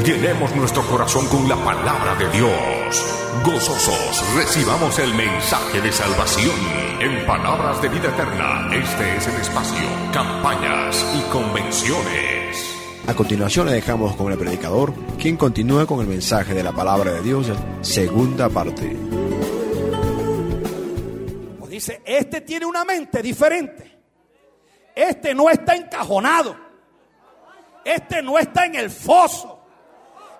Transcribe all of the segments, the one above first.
Llenemos nuestro corazón con la palabra de Dios. Gozosos recibamos el mensaje de salvación. En Palabras de Vida Eterna, este es el espacio, campañas y convenciones. A continuación le dejamos con el predicador, quien continúa con el mensaje de la palabra de Dios, segunda parte. Pues dice, este tiene una mente diferente. Este no está encajonado. Este no está en el foso.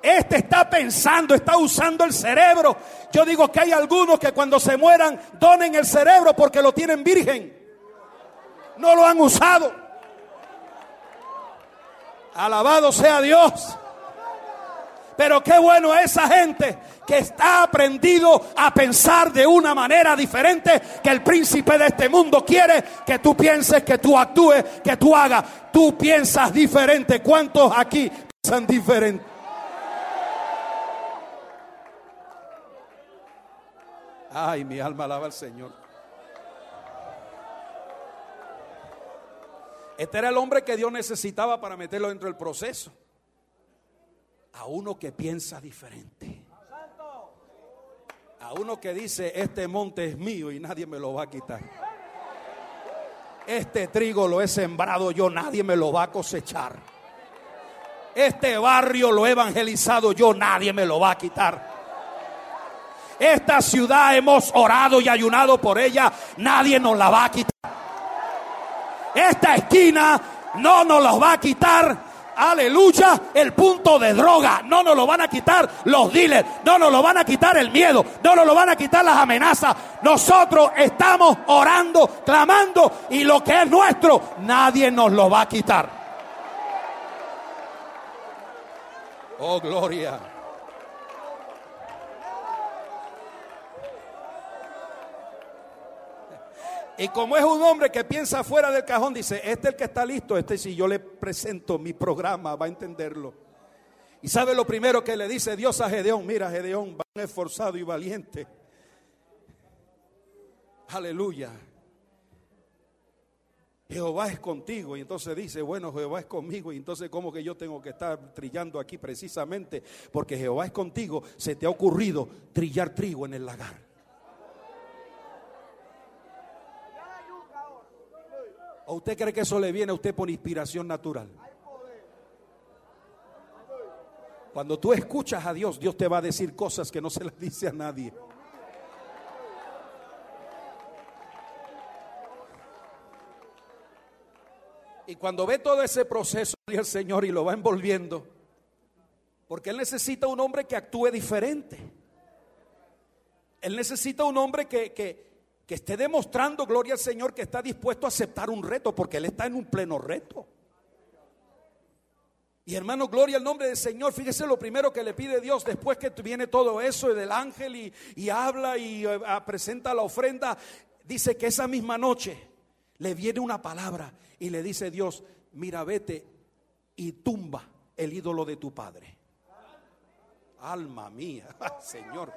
Este está pensando, está usando el cerebro. Yo digo que hay algunos que cuando se mueran donen el cerebro porque lo tienen virgen. No lo han usado. Alabado sea Dios. Pero qué bueno esa gente que está aprendido a pensar de una manera diferente que el príncipe de este mundo quiere que tú pienses, que tú actúes, que tú hagas. Tú piensas diferente. ¿Cuántos aquí piensan diferente? Ay, mi alma alaba al Señor. Este era el hombre que Dios necesitaba para meterlo dentro del proceso. A uno que piensa diferente. A uno que dice, este monte es mío y nadie me lo va a quitar. Este trigo lo he sembrado yo, nadie me lo va a cosechar. Este barrio lo he evangelizado yo, nadie me lo va a quitar. Esta ciudad hemos orado y ayunado por ella, nadie nos la va a quitar. Esta esquina no nos la va a quitar. Aleluya, el punto de droga. No nos lo van a quitar los dealers. No nos lo van a quitar el miedo. No nos lo van a quitar las amenazas. Nosotros estamos orando, clamando. Y lo que es nuestro, nadie nos lo va a quitar. Oh, gloria. Y como es un hombre que piensa fuera del cajón, dice, este es el que está listo, este si yo le presento mi programa, va a entenderlo. Y sabe lo primero que le dice Dios a Gedeón, mira Gedeón, van esforzado y valiente. Aleluya. Jehová es contigo. Y entonces dice, bueno, Jehová es conmigo. Y entonces, ¿cómo que yo tengo que estar trillando aquí precisamente? Porque Jehová es contigo. Se te ha ocurrido trillar trigo en el lagar. ¿O usted cree que eso le viene a usted por inspiración natural? Cuando tú escuchas a Dios, Dios te va a decir cosas que no se las dice a nadie. Y cuando ve todo ese proceso el Señor y lo va envolviendo, porque Él necesita un hombre que actúe diferente. Él necesita un hombre que, que, que esté demostrando, gloria al Señor, que está dispuesto a aceptar un reto, porque Él está en un pleno reto. Y hermano, gloria al nombre del Señor. Fíjese lo primero que le pide Dios después que viene todo eso del ángel y, y habla y uh, presenta la ofrenda. Dice que esa misma noche le viene una palabra y le dice Dios, mira, vete y tumba el ídolo de tu padre. Alma mía, Señor.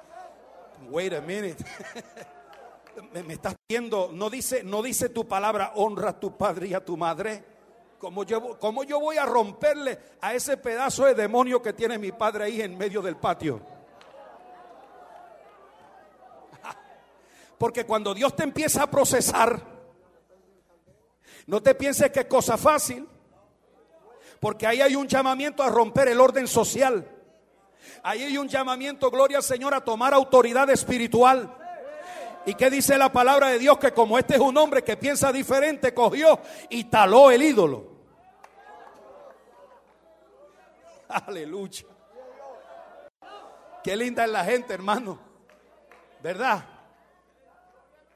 Wait a minute. me, estás viendo, no dice, no dice tu palabra, honra a tu padre y a tu madre. Como yo, como yo voy a romperle a ese pedazo de demonio que tiene mi padre ahí en medio del patio? Porque cuando Dios te empieza a procesar, no te pienses que es cosa fácil. Porque ahí hay un llamamiento a romper el orden social. Ahí hay un llamamiento, gloria al Señor, a tomar autoridad espiritual. ¿Y qué dice la palabra de Dios? Que como este es un hombre que piensa diferente, cogió y taló el ídolo. Aleluya. Qué linda es la gente, hermano. ¿Verdad?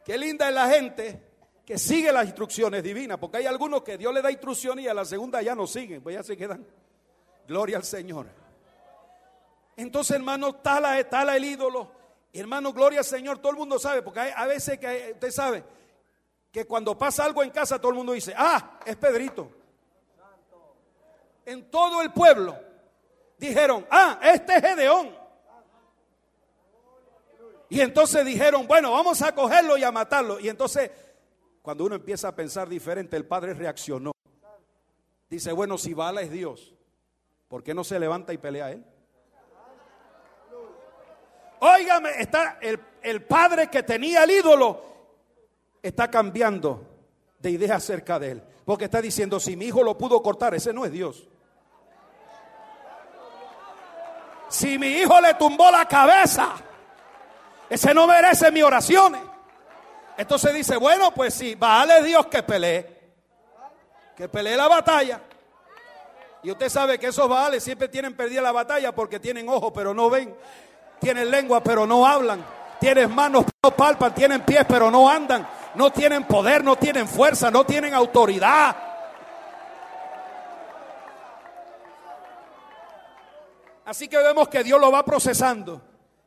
Qué linda es la gente que sigue las instrucciones divinas. Porque hay algunos que Dios le da instrucciones y a la segunda ya no siguen. Pues ya se quedan. Gloria al Señor. Entonces, hermano, tala, tala el ídolo. Hermano, gloria al Señor, todo el mundo sabe, porque hay, a veces que usted sabe que cuando pasa algo en casa todo el mundo dice, ah, es Pedrito. En todo el pueblo dijeron, ah, este es Gedeón. Y entonces dijeron, bueno, vamos a cogerlo y a matarlo. Y entonces, cuando uno empieza a pensar diferente, el padre reaccionó. Dice, bueno, si Bala es Dios, ¿por qué no se levanta y pelea él? Óigame, está el, el padre que tenía el ídolo, está cambiando de idea acerca de él. Porque está diciendo, si mi hijo lo pudo cortar, ese no es Dios. Si mi hijo le tumbó la cabeza, ese no merece mis oraciones. Entonces dice, bueno, pues sí, vale Dios que pelee. Que pelee la batalla. Y usted sabe que esos baales siempre tienen perdida la batalla porque tienen ojos pero no ven. Tienen lengua pero no hablan. Tienen manos pero no palpan. Tienen pies pero no andan. No tienen poder, no tienen fuerza, no tienen autoridad. Así que vemos que Dios lo va procesando.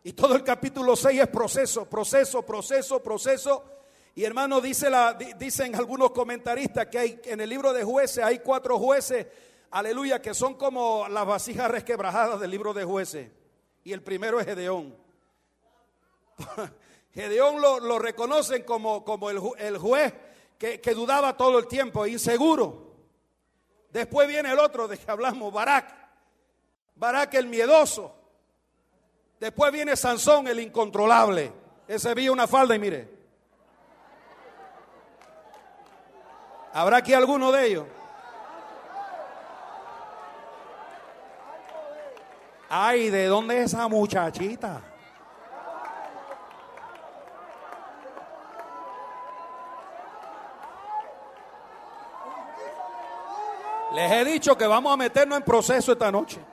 Y todo el capítulo 6 es proceso, proceso, proceso, proceso. Y hermano, dice la, dicen algunos comentaristas que hay, en el libro de jueces hay cuatro jueces, aleluya, que son como las vasijas resquebrajadas del libro de jueces. Y el primero es Gedeón. Gedeón lo, reconocen como, como el, juez que, que, dudaba todo el tiempo, inseguro. Después viene el otro de que hablamos, Barak. Barak el miedoso. Después viene Sansón el incontrolable. Ese vio una falda y mire. ¿Habrá aquí alguno de ellos? Ay, ¿de dónde es esa muchachita? Les he dicho que vamos a meternos en proceso esta noche.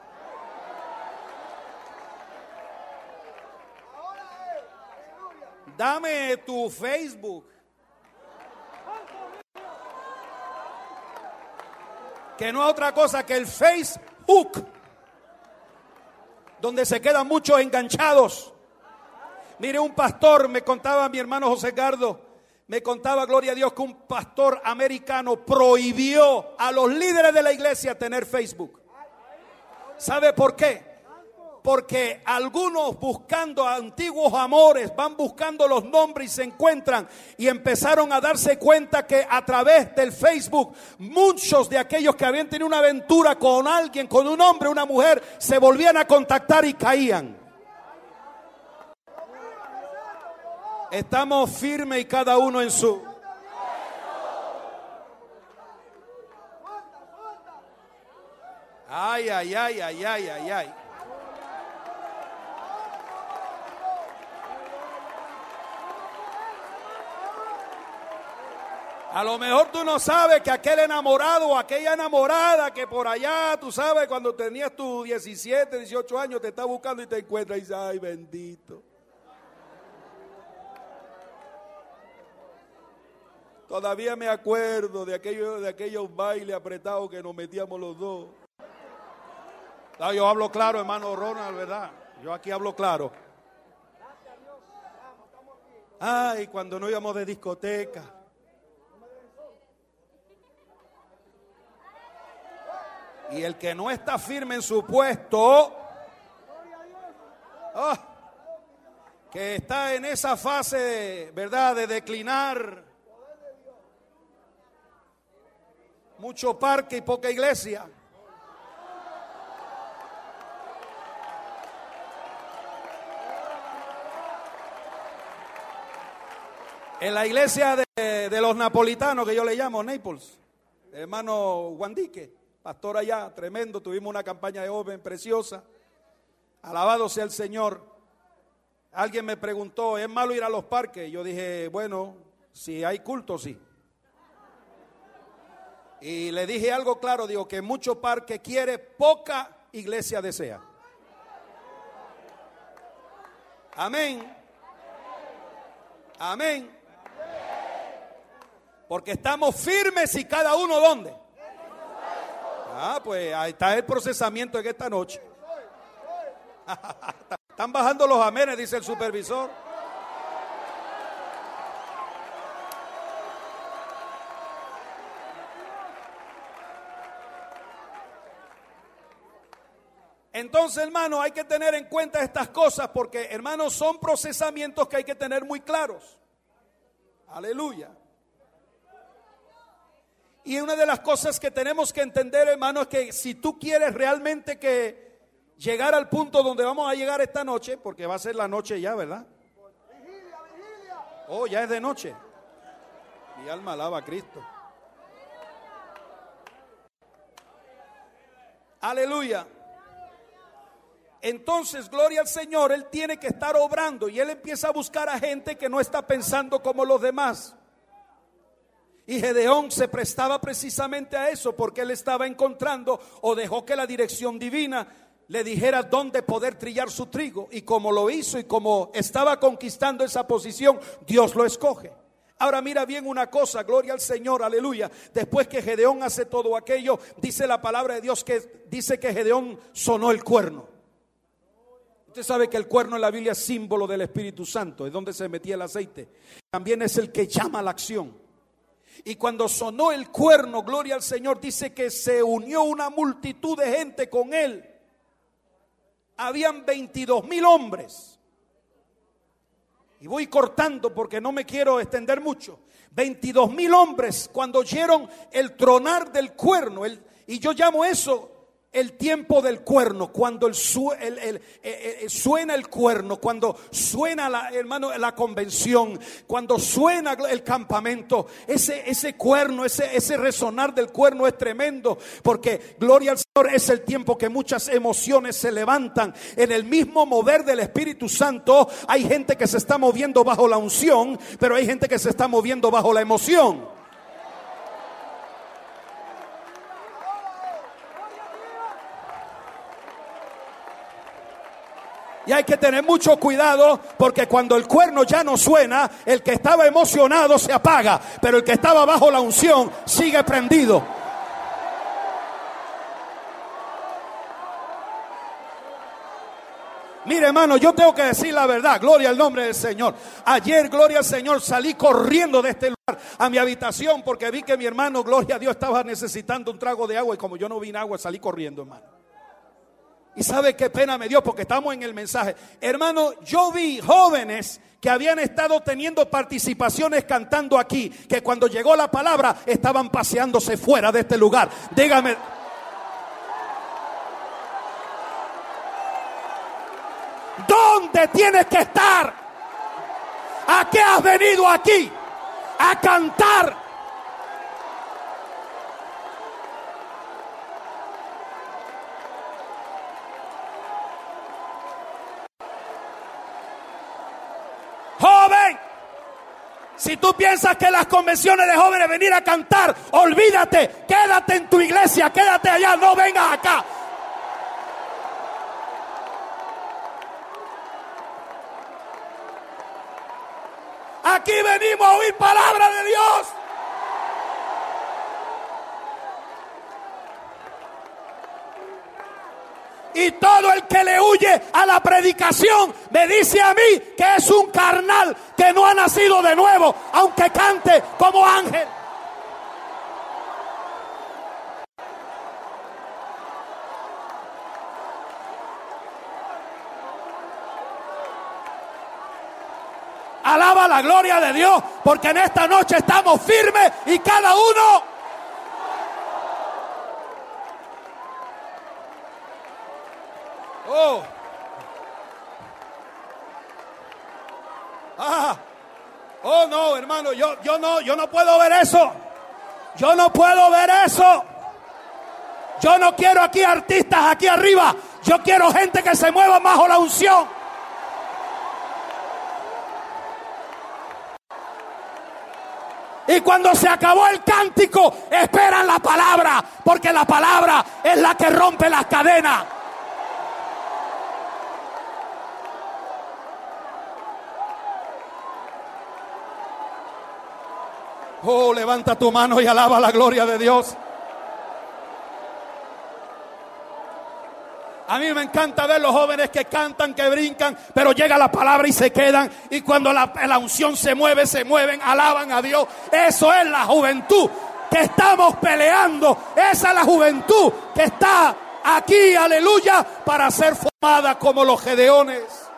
Dame tu Facebook. Que no es otra cosa que el Facebook. Donde se quedan muchos enganchados. Mire, un pastor me contaba mi hermano José Gardo. Me contaba, gloria a Dios, que un pastor americano prohibió a los líderes de la iglesia tener Facebook. ¿Sabe por qué? Porque algunos buscando antiguos amores van buscando los nombres y se encuentran y empezaron a darse cuenta que a través del Facebook muchos de aquellos que habían tenido una aventura con alguien, con un hombre, una mujer, se volvían a contactar y caían. Estamos firmes y cada uno en su... Ay, ay, ay, ay, ay, ay, ay. A lo mejor tú no sabes que aquel enamorado o aquella enamorada que por allá, tú sabes, cuando tenías tus 17, 18 años, te está buscando y te encuentra y dice, ay bendito. Todavía me acuerdo de, aquello, de aquellos bailes apretados que nos metíamos los dos. Yo hablo claro, hermano Ronald, ¿verdad? Yo aquí hablo claro. Ay, cuando no íbamos de discoteca. Y el que no está firme en su puesto, ah, que está en esa fase, ¿verdad?, de declinar. Mucho parque y poca iglesia. En la iglesia de, de, los napolitanos, que yo le llamo Naples, hermano Guandique, pastor allá, tremendo, tuvimos una campaña de joven preciosa. Alabado sea el Señor. Alguien me preguntó, ¿es malo ir a los parques? Yo dije, bueno, si hay culto, sí. Y le dije algo claro, digo que mucho parque quiere, poca iglesia desea. Amén. Amén. Porque estamos firmes y cada uno donde. Ah, pues ahí está el procesamiento en esta noche. Están bajando los amenes, dice el supervisor. Entonces, hermano, hay que tener en cuenta estas cosas porque, hermanos, son procesamientos que hay que tener muy claros. Aleluya. Y una de las cosas que tenemos que entender, hermano, es que si tú quieres realmente que llegar al punto donde vamos a llegar esta noche, porque va a ser la noche ya, ¿verdad? Oh, ya es de noche. Mi alma alaba a Cristo. Aleluya. Entonces, gloria al Señor, Él tiene que estar obrando y Él empieza a buscar a gente que no está pensando como los demás. Y Gedeón se prestaba precisamente a eso porque él estaba encontrando o dejó que la dirección divina le dijera dónde poder trillar su trigo. Y como lo hizo y como estaba conquistando esa posición, Dios lo escoge. Ahora mira bien una cosa, gloria al Señor, aleluya. Después que Gedeón hace todo aquello, dice la palabra de Dios que dice que Gedeón sonó el cuerno. Usted sabe que el cuerno en la Biblia es símbolo del Espíritu Santo, es donde se metía el aceite. También es el que llama a la acción. Y cuando sonó el cuerno, gloria al Señor, dice que se unió una multitud de gente con él. Habían 22 mil hombres. Y voy cortando porque no me quiero extender mucho. 22 mil hombres cuando oyeron el tronar del cuerno. El, y yo llamo eso el tiempo del cuerno, cuando el, eh, eh, suena el cuerno, cuando suena la, hermano, la convención, cuando suena el campamento, ese, ese cuerno, ese, ese resonar del cuerno es tremendo, porque gloria al Señor es el tiempo que muchas emociones se levantan. En el mismo mover del Espíritu Santo hay gente que se está moviendo bajo la unción, pero hay gente que se está moviendo bajo la emoción. Y hay que tener mucho cuidado porque cuando el cuerno ya no suena, el que estaba emocionado se apaga, pero el que estaba bajo la unción sigue prendido. Mire, hermano, yo tengo que decir la verdad. Gloria al nombre del Señor. Ayer, gloria al Señor, salí corriendo de este lugar a mi habitación porque vi que mi hermano, gloria a Dios, estaba necesitando un trago de agua y como yo no vine agua, salí corriendo, hermano. Y sabe qué pena me dio porque estamos en el mensaje. Hermano, yo vi jóvenes que habían estado teniendo participaciones cantando aquí, que cuando llegó la palabra estaban paseándose fuera de este lugar. Dígame. ¿Dónde tienes que estar? ¿A qué has venido aquí? A cantar Si tú piensas que las convenciones de jóvenes venir a cantar, olvídate, quédate en tu iglesia, quédate allá, no vengas acá. Aquí venimos a oír palabra de Dios. Y todo el que le huye a la predicación me dice a mí que es un carnal que no ha nacido de nuevo, aunque cante como ángel. Alaba la gloria de Dios, porque en esta noche estamos firmes y cada uno Oh. Ah. Oh no, hermano, yo, yo no, yo no puedo ver eso. Yo no puedo ver eso. Yo no quiero aquí artistas aquí arriba. Yo quiero gente que se mueva bajo la unción. Y cuando se acabó el cántico, esperan la palabra, porque la palabra es la que rompe las cadenas. Oh, levanta tu mano y alaba la gloria de Dios. A mí me encanta ver los jóvenes que cantan, que brincan, pero llega la palabra y se quedan. Y cuando la, unción se mueve, se mueven, alaban a Dios. Eso es la juventud que estamos peleando. Esa es la juventud que está aquí, aleluya, para ser formada como los gedeones.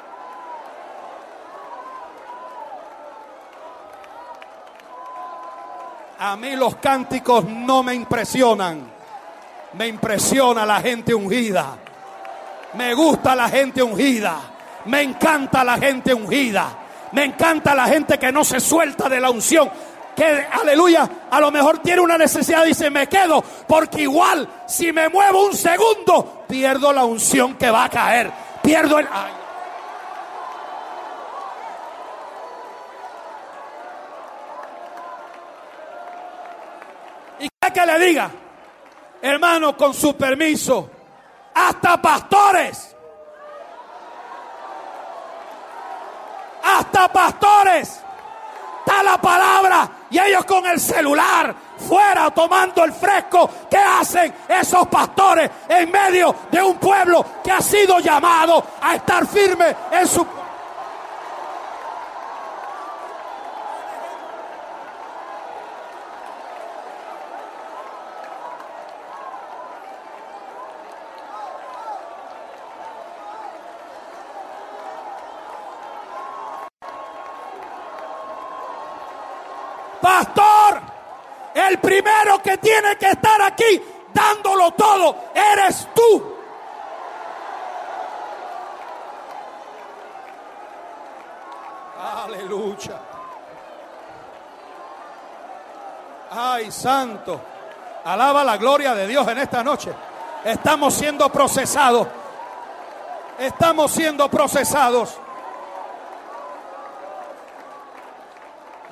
A mí los cánticos no me impresionan. Me impresiona la gente ungida. Me gusta la gente ungida. Me encanta la gente ungida. Me encanta la gente que no se suelta de la unción. Que, aleluya, a lo mejor tiene una necesidad y dice, me quedo. Porque igual, si me muevo un segundo, pierdo la unción que va a caer. Pierdo el... ¿Y qué que le diga? Hermano, con su permiso, hasta pastores, hasta pastores, está la palabra y ellos con el celular fuera tomando el fresco. ¿Qué hacen esos pastores en medio de un pueblo que ha sido llamado a estar firme en su... Pastor, el primero tiene que estar aquí dándolo todo eres tú. Aleluya. Ay, santo. Alaba la gloria de Dios en esta noche. Estamos siendo procesados. Estamos siendo procesados.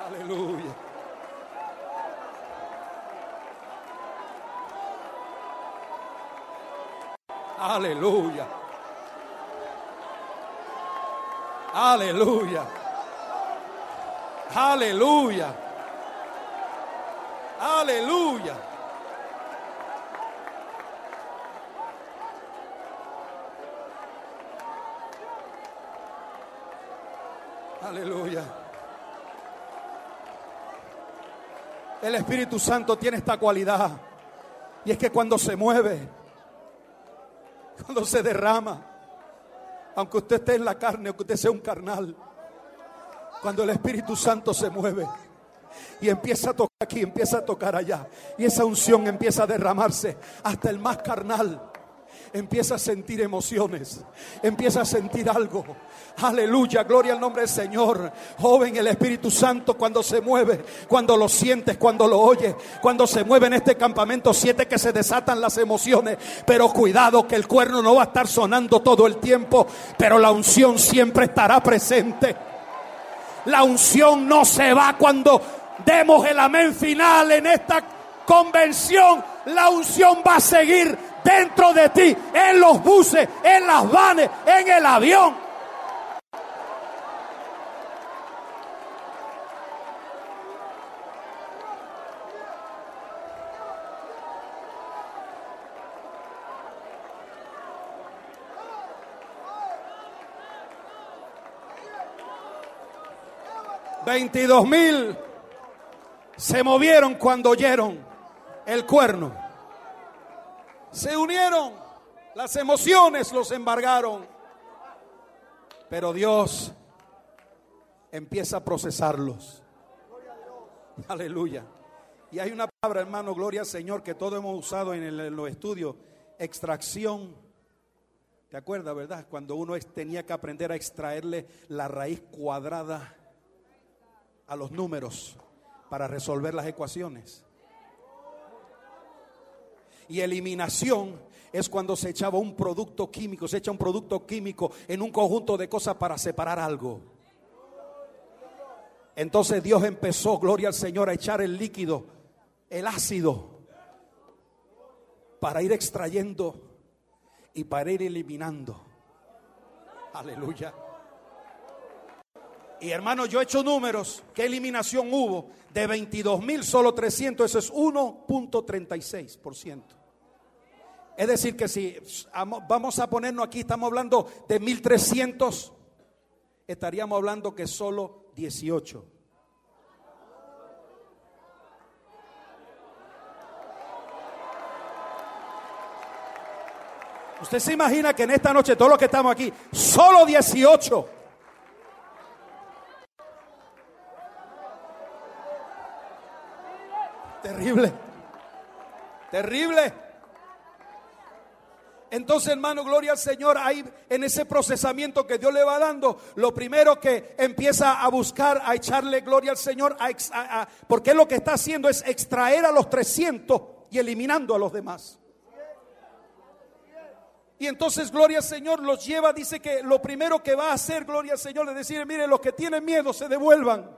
Aleluya. Aleluya. Aleluya. Aleluya. Aleluya. Aleluya. El Espíritu Santo tiene esta cualidad. Y es que cuando se mueve, cuando se derrama, aunque usted esté en la carne, aunque usted sea un carnal, cuando el Espíritu Santo se mueve y empieza a tocar aquí, empieza a tocar allá, y esa unción empieza a derramarse hasta el más carnal. Empieza a sentir emociones, empieza a sentir algo. Aleluya, gloria al nombre del Señor. Joven, el Espíritu Santo cuando se mueve, cuando lo sientes, cuando lo oyes, cuando se mueve en este campamento, siete que se desatan las emociones. Pero cuidado que el cuerno no va a estar sonando todo el tiempo, pero la unción siempre estará presente. La unción no se va cuando demos el amén final en esta convención. La unción va a seguir dentro de ti, en los buses, en las vanes, en el avión. Veintidós mil se movieron cuando oyeron el cuerno. Se unieron, las emociones los embargaron. Pero Dios empieza a procesarlos. Aleluya. Y hay una palabra, hermano, gloria al Señor, que todos hemos usado en, el- en los estudios, extracción. ¿Te acuerdas, verdad? Cuando uno tenía que aprender a extraerle la raíz cuadrada a los números para resolver las ecuaciones. Y eliminación es cuando se echaba un producto químico, se echa un producto químico en un conjunto de cosas para separar algo. Entonces Dios empezó, gloria al Señor, a echar el líquido, el ácido, para ir extrayendo y para ir eliminando. Aleluya. Y hermano, yo he hecho números. ¿Qué eliminación hubo? De 22 mil, solo 300. Eso es 1.36%. Es decir, que si vamos a ponernos aquí, estamos hablando de 1300, estaríamos hablando que solo 18. Usted se imagina que en esta noche, todos los que estamos aquí, solo 18. Terrible. Terrible. Entonces, hermano, gloria al Señor, ahí en ese procesamiento que Dios le va dando, lo primero que empieza a buscar, a echarle gloria al Señor, porque lo que está haciendo es extraer a los 300 y eliminando a los demás. Y entonces, gloria al Señor, los lleva, dice que lo primero que va a hacer, gloria al Señor, es decir, mire, los que tienen miedo se devuelvan.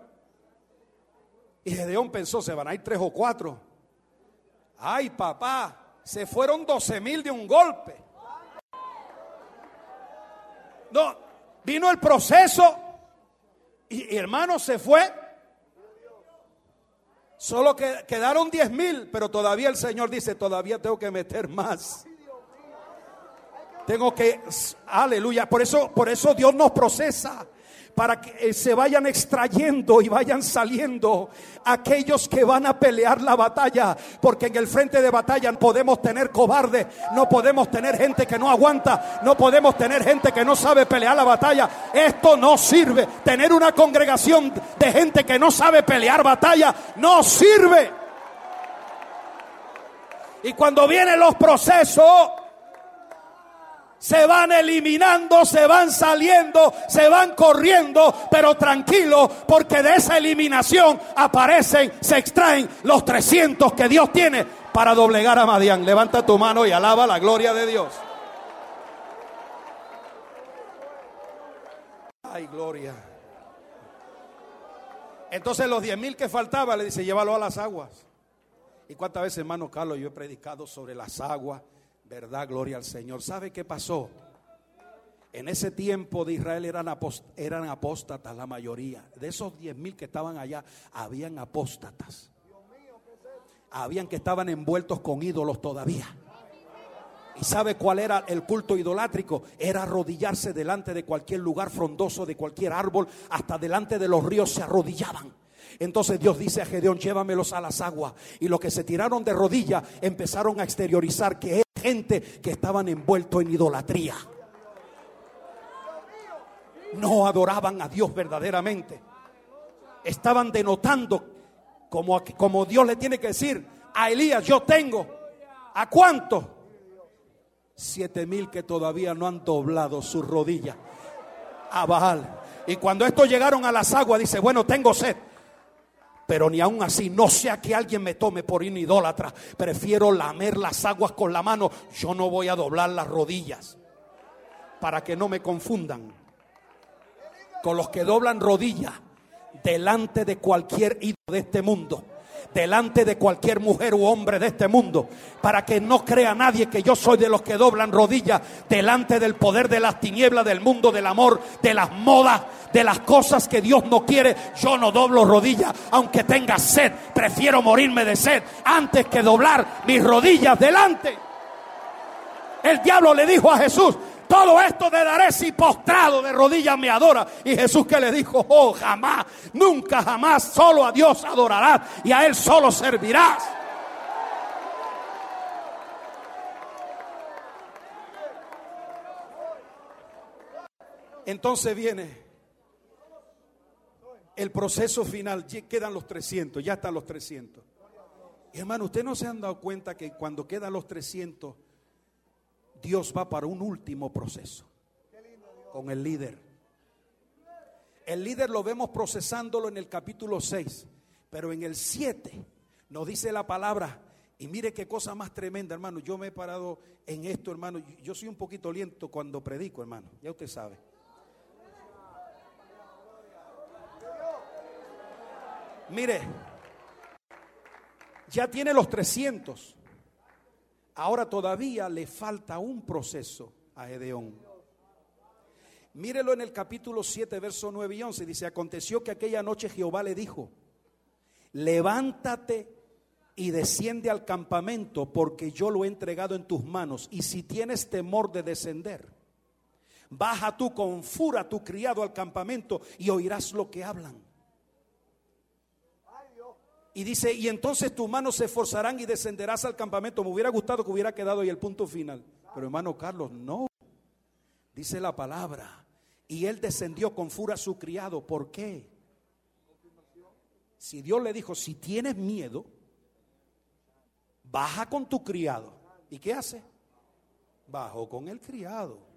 Y Gedeón pensó, se van a ir tres o cuatro. Ay, papá, se fueron doce mil de un golpe. No, vino el proceso y, hermano se fue. Solo que quedaron diez mil, pero todavía el Señor dice, todavía tengo que meter más. Tengo que, aleluya, por eso, por eso Dios nos procesa para que eh, se vayan extrayendo y vayan saliendo aquellos que van a pelear la batalla, porque en el frente de batalla podemos tener cobardes, no podemos tener gente que no aguanta, no podemos tener gente que no sabe pelear la batalla. Esto no sirve. Tener una congregación de gente que no sabe pelear batalla no sirve. Y cuando vienen los procesos, se van eliminando, se van saliendo, se van corriendo, pero tranquilo, porque de esa eliminación aparecen, se extraen los 300 que Dios tiene para doblegar a Madián. Levanta tu mano y alaba la gloria de Dios. Ay, gloria. Entonces los 10 mil que faltaba le dice, llévalo a las aguas. ¿Y cuántas veces, hermano Carlos, yo he predicado sobre las aguas? ¿Verdad? Gloria al Señor. ¿Sabe qué pasó? En ese tiempo de Israel eran, apóstatas la mayoría. De esos diez mil que estaban allá, habían apóstatas. Habían que estaban envueltos con ídolos todavía. ¿Y sabe cuál era el culto idolátrico? Era arrodillarse delante de cualquier lugar frondoso, de cualquier árbol, hasta delante de los ríos se arrodillaban. Entonces Dios dice a Gedeón, llévamelos a las aguas. Y los que se tiraron de rodillas empezaron a exteriorizar que gente que estaban envueltos en idolatría. No adoraban a Dios verdaderamente. Estaban denotando como, como Dios le tiene que decir a Elías, yo tengo. ¿A cuánto? Siete mil que todavía no han doblado sus rodillas a Baal. Y cuando estos llegaron a las aguas, dice, bueno, tengo sed. Pero ni aún así, no sea que alguien me tome por un idólatra. Prefiero lamer las aguas con la mano. Yo no voy a doblar las rodillas. Para que no me confundan. Con los que doblan rodillas delante de cualquier ídolo de este mundo delante de cualquier mujer u hombre de este mundo, para que no crea nadie que yo soy de los que doblan rodillas delante del poder de las tinieblas, del mundo del amor, de las modas, de las cosas que Dios no quiere. Yo no doblo rodillas, aunque tenga sed, prefiero morirme de sed antes que doblar mis rodillas delante. El diablo le dijo a Jesús, todo esto te daré si postrado de rodillas me adora. Y Jesús que le dijo, oh, jamás, nunca, jamás, solo a Dios adorarás y a Él solo servirás. Entonces viene el proceso final, quedan los 300, ya están los 300. Y hermano, ¿usted no se han dado cuenta que cuando quedan los 300, Dios va para un último proceso con el líder. El líder lo vemos procesándolo en el capítulo 6, pero en el 7 nos dice la palabra, y mire qué cosa más tremenda, hermano. Yo me he parado en esto, hermano. Yo soy un poquito lento cuando predico, hermano. Ya usted sabe. Mire, ya tiene los 300. Ahora todavía le falta un proceso a Gedeón. Mírelo en el capítulo 7, verso 9 y 11. Dice, aconteció que aquella noche Jehová le dijo, levántate y desciende al campamento porque yo lo he entregado en tus manos. Y si tienes temor de descender, baja tú con fura tu criado al campamento y oirás lo que hablan. Y dice, y entonces tus manos se esforzarán y descenderás al campamento. Me hubiera gustado que hubiera quedado ahí el punto final. Pero hermano Carlos, no. Dice la palabra. Y él descendió con fura a su criado. ¿Por qué? Si Dios le dijo, si tienes miedo, baja con tu criado. ¿Y qué hace? Bajó con el criado.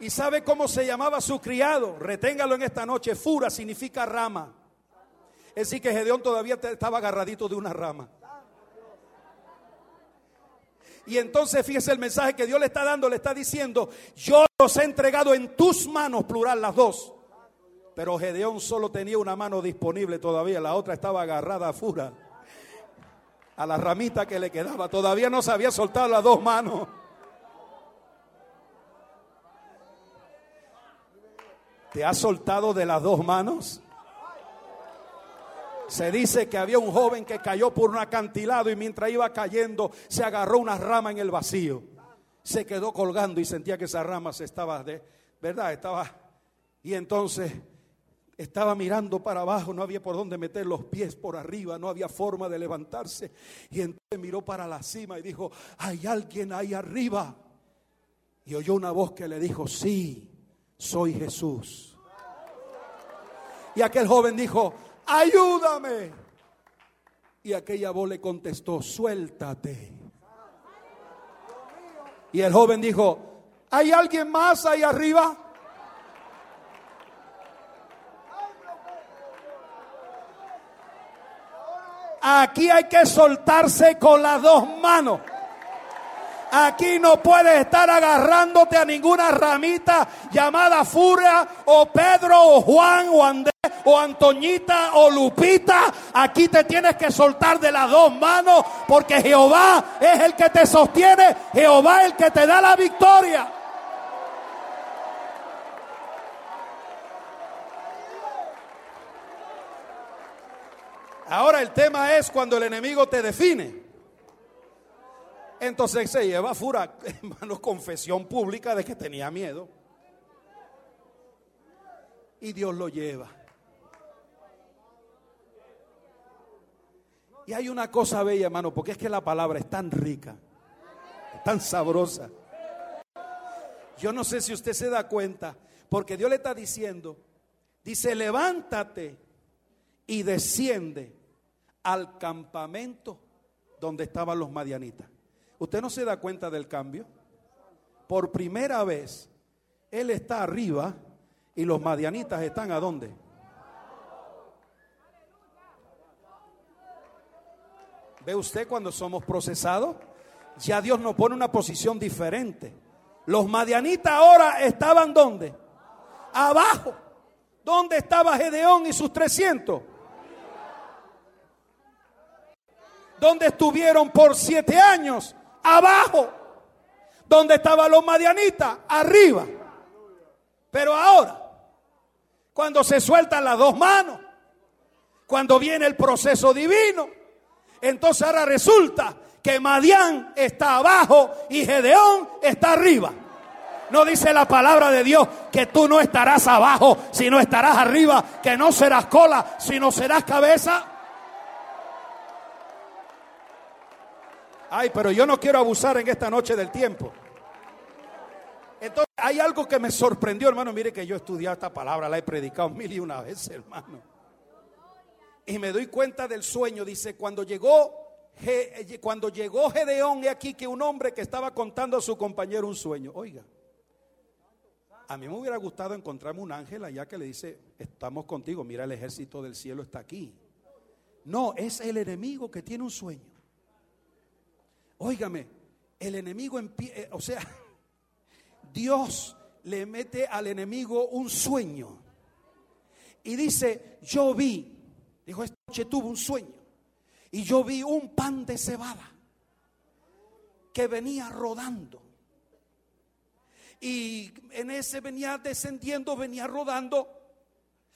¿Y sabe cómo se llamaba su criado? Reténgalo en esta noche. Fura significa rama. Es decir, que Gedeón todavía estaba agarradito de una rama. Y entonces fíjese el mensaje que Dios le está dando, le está diciendo, yo los he entregado en tus manos, plural las dos. Pero Gedeón solo tenía una mano disponible todavía, la otra estaba agarrada a fura, a la ramita que le quedaba. Todavía no se había soltado las dos manos. ¿Te has soltado de las dos manos? Se dice que había un joven que cayó por un acantilado y mientras iba cayendo se agarró una rama en el vacío. Se quedó colgando y sentía que esa rama se estaba de, ¿verdad? Estaba y entonces estaba mirando para abajo, no había por dónde meter los pies por arriba, no había forma de levantarse. Y entonces miró para la cima y dijo, "Hay alguien ahí arriba." Y oyó una voz que le dijo, "Sí, soy Jesús. Y aquel joven dijo, ayúdame. Y aquella voz le contestó, suéltate. Y el joven dijo, ¿hay alguien más ahí arriba? Aquí hay que soltarse con las dos manos. Aquí no puedes estar agarrándote a ninguna ramita llamada Furia o Pedro o Juan o Andrés o Antoñita o Lupita. Aquí te tienes que soltar de las dos manos porque Jehová es el que te sostiene. Jehová es el que te da la victoria. Ahora el tema es cuando el enemigo te define. Entonces se lleva fura, hermano, confesión pública de que tenía miedo. Y Dios lo lleva. Y hay una cosa bella, hermano, porque es que la palabra es tan rica, tan sabrosa. Yo no sé si usted se da cuenta, porque Dios le está diciendo, dice, levántate y desciende al campamento donde estaban los madianitas. ¿Usted no se da cuenta del cambio? Por primera vez, Él está arriba y los madianitas están a dónde? ¿Ve usted cuando somos procesados? Ya Dios nos pone una posición diferente. Los madianitas ahora estaban dónde? Abajo. ¿Dónde estaba Gedeón y sus 300? ¿Dónde estuvieron por siete años? Abajo. Donde estaban los madianitas, arriba. Pero ahora, cuando se sueltan las dos manos, cuando viene el proceso divino, entonces ahora resulta que Madián está abajo y Gedeón está arriba. No dice la palabra de Dios que tú no estarás abajo, sino estarás arriba, que no serás cola, sino serás cabeza. Ay, pero yo no quiero abusar en esta noche del tiempo. Entonces, hay algo que me sorprendió, hermano. Mire que yo he estudiado esta palabra, la he predicado mil y una veces, hermano. Y me doy cuenta del sueño. Dice, cuando llegó, cuando llegó Gedeón, he aquí que un hombre que estaba contando a su compañero un sueño. Oiga, a mí me hubiera gustado encontrarme un ángel allá que le dice, estamos contigo, mira el ejército del cielo está aquí. No, es el enemigo que tiene un sueño. Óigame, el enemigo, eh, o sea, Dios le mete al enemigo un sueño. Y dice, yo vi, dijo, esta noche tuvo un sueño. Y yo vi un pan de cebada que venía rodando. Y en ese venía descendiendo, venía rodando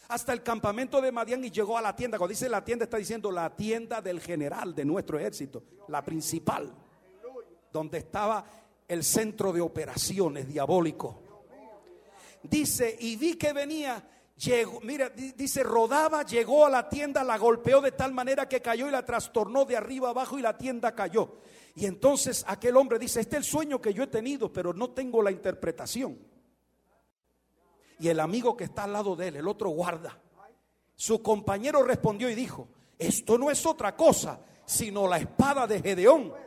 hasta el campamento de Madián y llegó a la tienda. Cuando dice la tienda, está diciendo la tienda del general de nuestro ejército, la principal, donde estaba el centro de operaciones diabólico. Dice, y vi que venía, llegó, mira, dice, rodaba, llegó a la tienda, la golpeó de tal manera que cayó y la trastornó de arriba abajo y la tienda cayó. Y entonces aquel hombre dice, este es el sueño que yo he tenido, pero no tengo la interpretación. Y el amigo que está al lado de él, el otro guarda, su compañero respondió y dijo, esto no es otra cosa, sino la espada de Gedeón,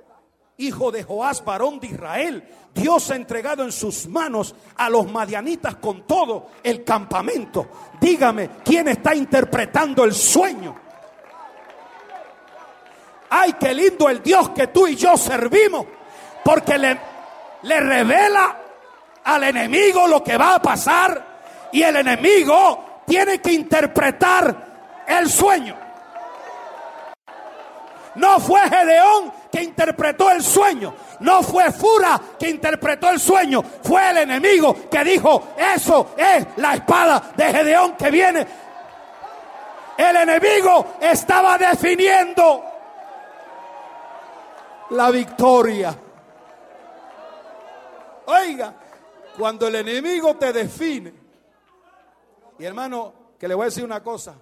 hijo de Joás, varón de Israel. Dios ha entregado en sus manos a los madianitas con todo el campamento. Dígame, ¿quién está interpretando el sueño? Ay, qué lindo el Dios que tú y yo servimos. Porque le, le revela al enemigo lo que va a pasar. Y el enemigo tiene que interpretar el sueño. No fue Gedeón interpretó el sueño. No fue Fura que interpretó el sueño. Fue el enemigo que dijo, eso es la espada de Gedeón que viene. El enemigo estaba definiendo la victoria. Oiga, cuando el enemigo te define, y hermano, que le voy a decir una cosa,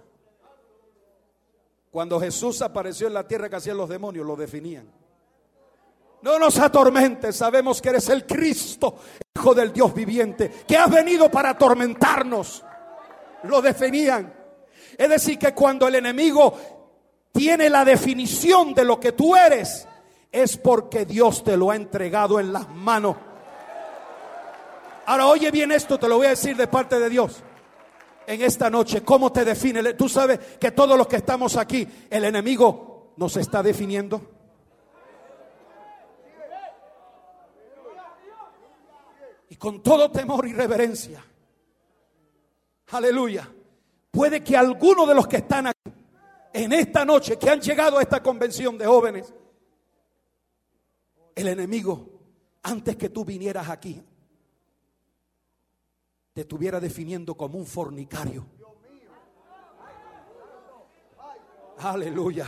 cuando Jesús apareció en la tierra que hacían los demonios, lo definían. No nos atormentes, sabemos que eres el Cristo, Hijo del Dios viviente, que has venido para atormentarnos. Lo definían. Es decir, que cuando el enemigo tiene la definición de lo que tú eres, es porque Dios te lo ha entregado en las manos. Ahora oye bien esto, te lo voy a decir de parte de Dios. En esta noche, ¿cómo te define? Tú sabes que todos los que estamos aquí, el enemigo nos está definiendo. Y con todo temor y reverencia. Aleluya. Puede que alguno de los que están aquí en esta noche, que han llegado a esta convención de jóvenes, el enemigo, antes que tú vinieras aquí, te estuviera definiendo como un fornicario. Aleluya.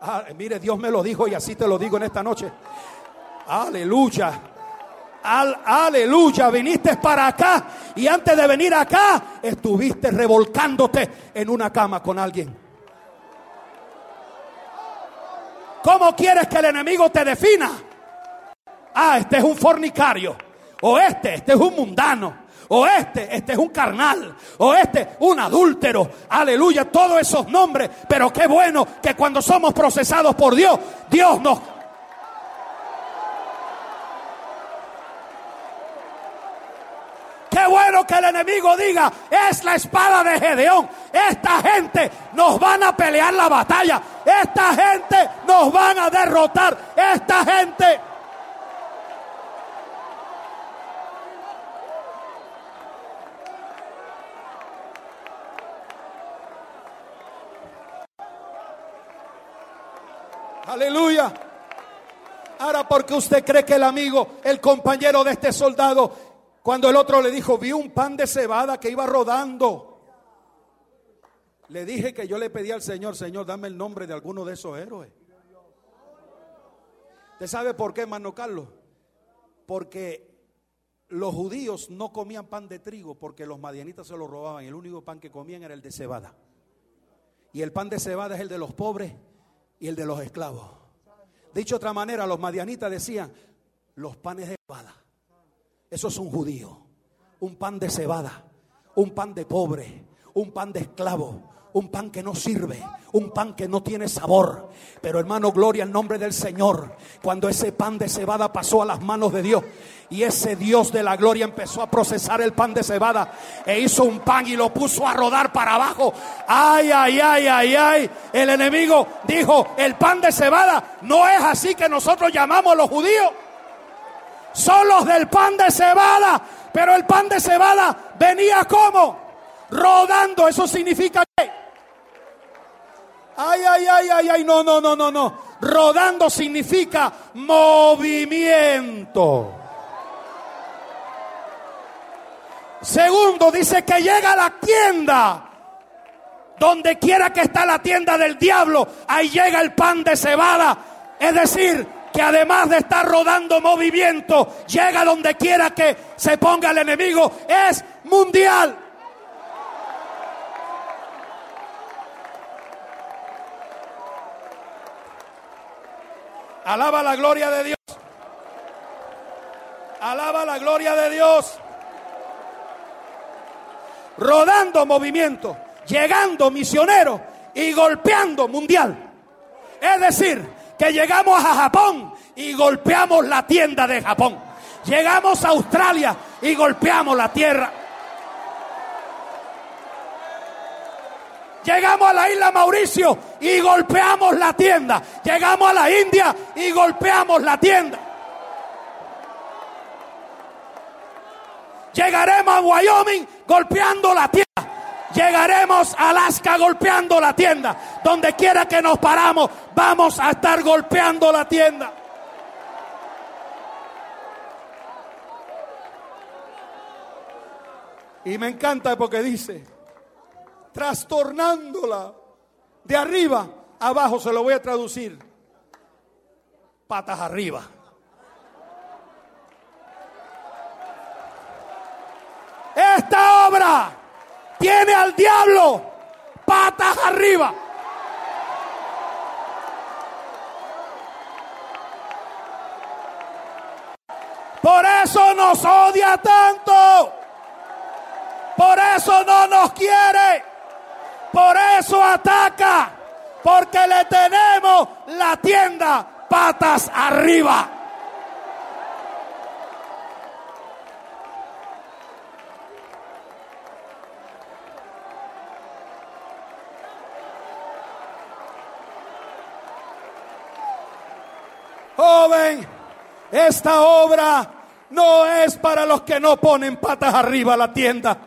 Ah, mire, Dios me lo dijo y así te lo digo en esta noche. Aleluya. Aleluya, viniste para acá y antes de venir acá estuviste revolcándote en una cama con alguien. ¿Cómo quieres que el enemigo te defina? Ah, este es un fornicario. O este, este es un mundano. O este, este es un carnal. O este, un adúltero. Aleluya, todos esos nombres. Pero qué bueno que cuando somos procesados por Dios, Dios nos Qué bueno que el enemigo diga, es la espada de Gedeón. Esta gente nos van a pelear la batalla. Esta gente nos van a derrotar. Esta gente... Aleluya. Ahora, porque usted cree que el amigo, el compañero de este soldado, cuando el otro le dijo, vi un pan de cebada que iba rodando. Le dije que yo le pedí al Señor, Señor, dame el nombre de alguno de esos héroes. ¿Usted sabe por qué, hermano Carlos? Porque los judíos no comían pan de trigo porque los madianitas se lo robaban. El único pan que comían era el de cebada. Y el pan de cebada es el de los pobres y el de los esclavos. Dicho de otra manera, los madianitas decían, los panes de cebada eso es un judío. Un pan de cebada, un pan de pobre, un pan de esclavo, un pan que no sirve, un pan que no tiene sabor. Pero hermano, gloria al nombre del Señor. Cuando ese pan de cebada pasó a las manos de Dios y ese Dios de la gloria empezó a procesar el pan de cebada e hizo un pan y lo puso a rodar para abajo. Ay, ay, ay, ay, ay. El enemigo dijo, el pan de cebada no es así que nosotros llamamos los judíos son los del pan de cebada. Pero el pan de cebada venía como rodando. Eso significa. Ay, ay, ay, ay, ay, no, no, no, no, no. Rodando significa movimiento. Segundo, dice que llega a la tienda. Donde quiera que está la tienda del diablo, ahí llega el pan de cebada. Es decir, que además de estar rodando movimiento, llega donde quiera que se ponga el enemigo. Es mundial. Alaba la gloria de Dios. Alaba la gloria de Dios. Rodando movimiento, llegando misionero y golpeando mundial. Es decir, que llegamos a Japón y golpeamos la tienda de Japón. Llegamos a Australia y golpeamos la tierra. Llegamos a la isla Mauricio y golpeamos la tienda. Llegamos a la India y golpeamos la tienda. Llegaremos a Wyoming golpeando la tienda. Llegaremos a Alaska golpeando la tienda. Donde quiera que nos paramos, vamos a estar golpeando la tienda. Y me encanta porque dice, trastornándola de arriba abajo, se lo voy a traducir, patas arriba. Esta obra tiene al diablo patas arriba. Por eso nos odia tanto. Por eso no nos quiere. Por eso ataca. Porque le tenemos la tienda patas arriba. Joven, esta obra no es para los que no ponen patas arriba la tienda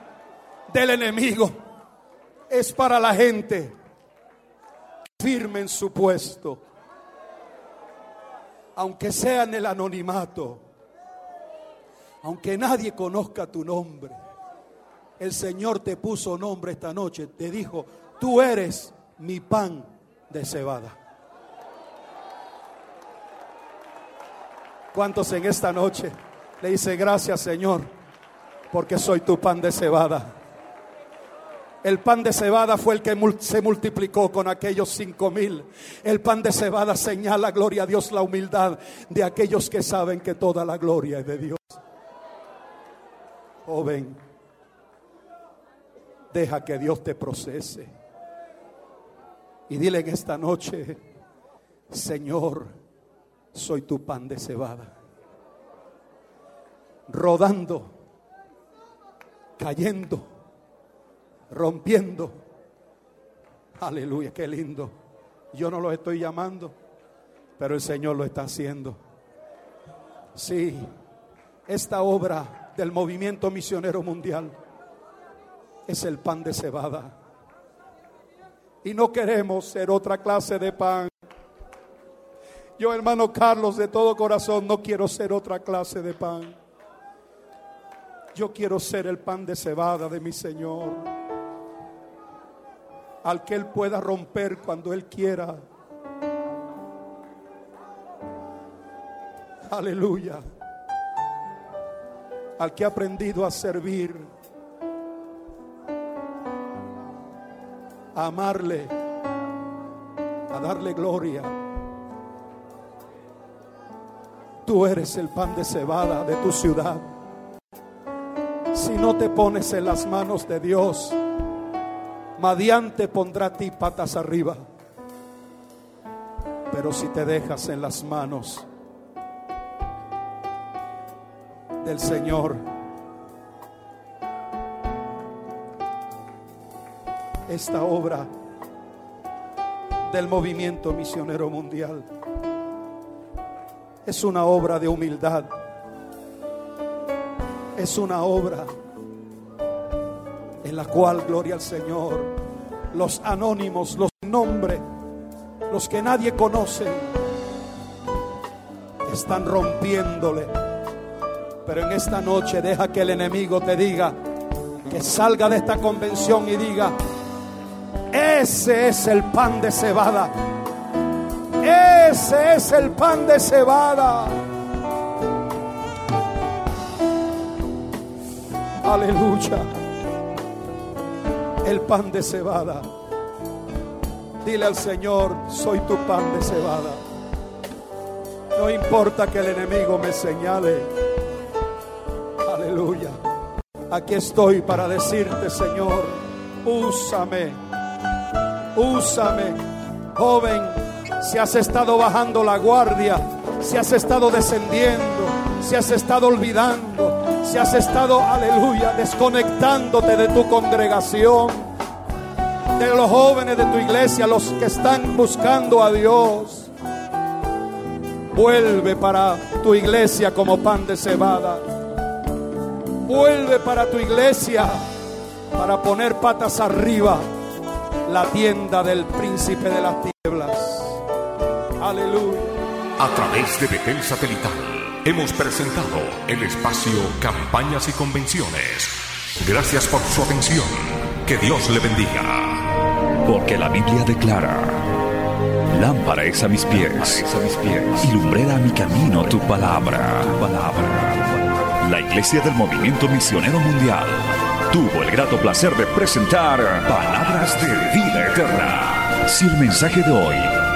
del enemigo. Es para la gente firme en su puesto. Aunque sea en el anonimato. Aunque nadie conozca tu nombre. El Señor te puso nombre esta noche. Te dijo, tú eres mi pan de cebada. ¿Cuántos en esta noche le dice gracias Señor? Porque soy tu pan de cebada. El pan de cebada fue el que se multiplicó con aquellos cinco mil. El pan de cebada señala, gloria a Dios, la humildad de aquellos que saben que toda la gloria es de Dios. Joven, deja que Dios te procese. Y dile en esta noche, Señor, soy tu pan de cebada. Rodando, cayendo, rompiendo. Aleluya, qué lindo. Yo no lo estoy llamando, pero el Señor lo está haciendo. Sí, esta obra del movimiento misionero mundial es el pan de cebada. Y no queremos ser otra clase de pan. Yo, hermano Carlos, de todo corazón, no quiero ser otra clase de pan. Yo quiero ser el pan de cebada de mi Señor. Al que Él pueda romper cuando Él quiera. Aleluya. Al que ha aprendido a servir. A amarle. A darle gloria. Tú eres el pan de cebada de tu ciudad. Si no te pones en las manos de Dios, Madiante pondrá a ti patas arriba. Pero si te dejas en las manos del Señor, esta obra del movimiento misionero mundial es una obra de humildad. Es una obra en la cual, gloria al Señor, los anónimos, los sin nombre, los que nadie conoce, están rompiéndole. Pero en esta noche deja que el enemigo te diga, que salga de esta convención y diga, ese es el pan de cebada. Ese es el pan de cebada. Aleluya. El pan de cebada. Dile al Señor, soy tu pan de cebada. No importa que el enemigo me señale. Aleluya. Aquí estoy para decirte, Señor, úsame. Úsame. Joven, si has estado bajando la guardia, si has estado descendiendo, si has estado olvidando, si has estado, aleluya, desconectándote de tu congregación, de los jóvenes de tu iglesia, los que están buscando a Dios. Vuelve para tu iglesia como pan de cebada. Vuelve para tu iglesia para poner patas arriba la tienda del príncipe de las tinieblas. Aleluya. A través de Betel Satelital hemos presentado el espacio Campañas y Convenciones. Gracias por su atención. Que Dios le bendiga. Porque la Biblia declara, lámpara es a mis pies, a mis pies, y lumbrera a mi camino tu palabra, tu palabra. La Iglesia del Movimiento Misionero Mundial tuvo el grato placer de presentar Palabras de Vida Eterna. Si el mensaje de hoy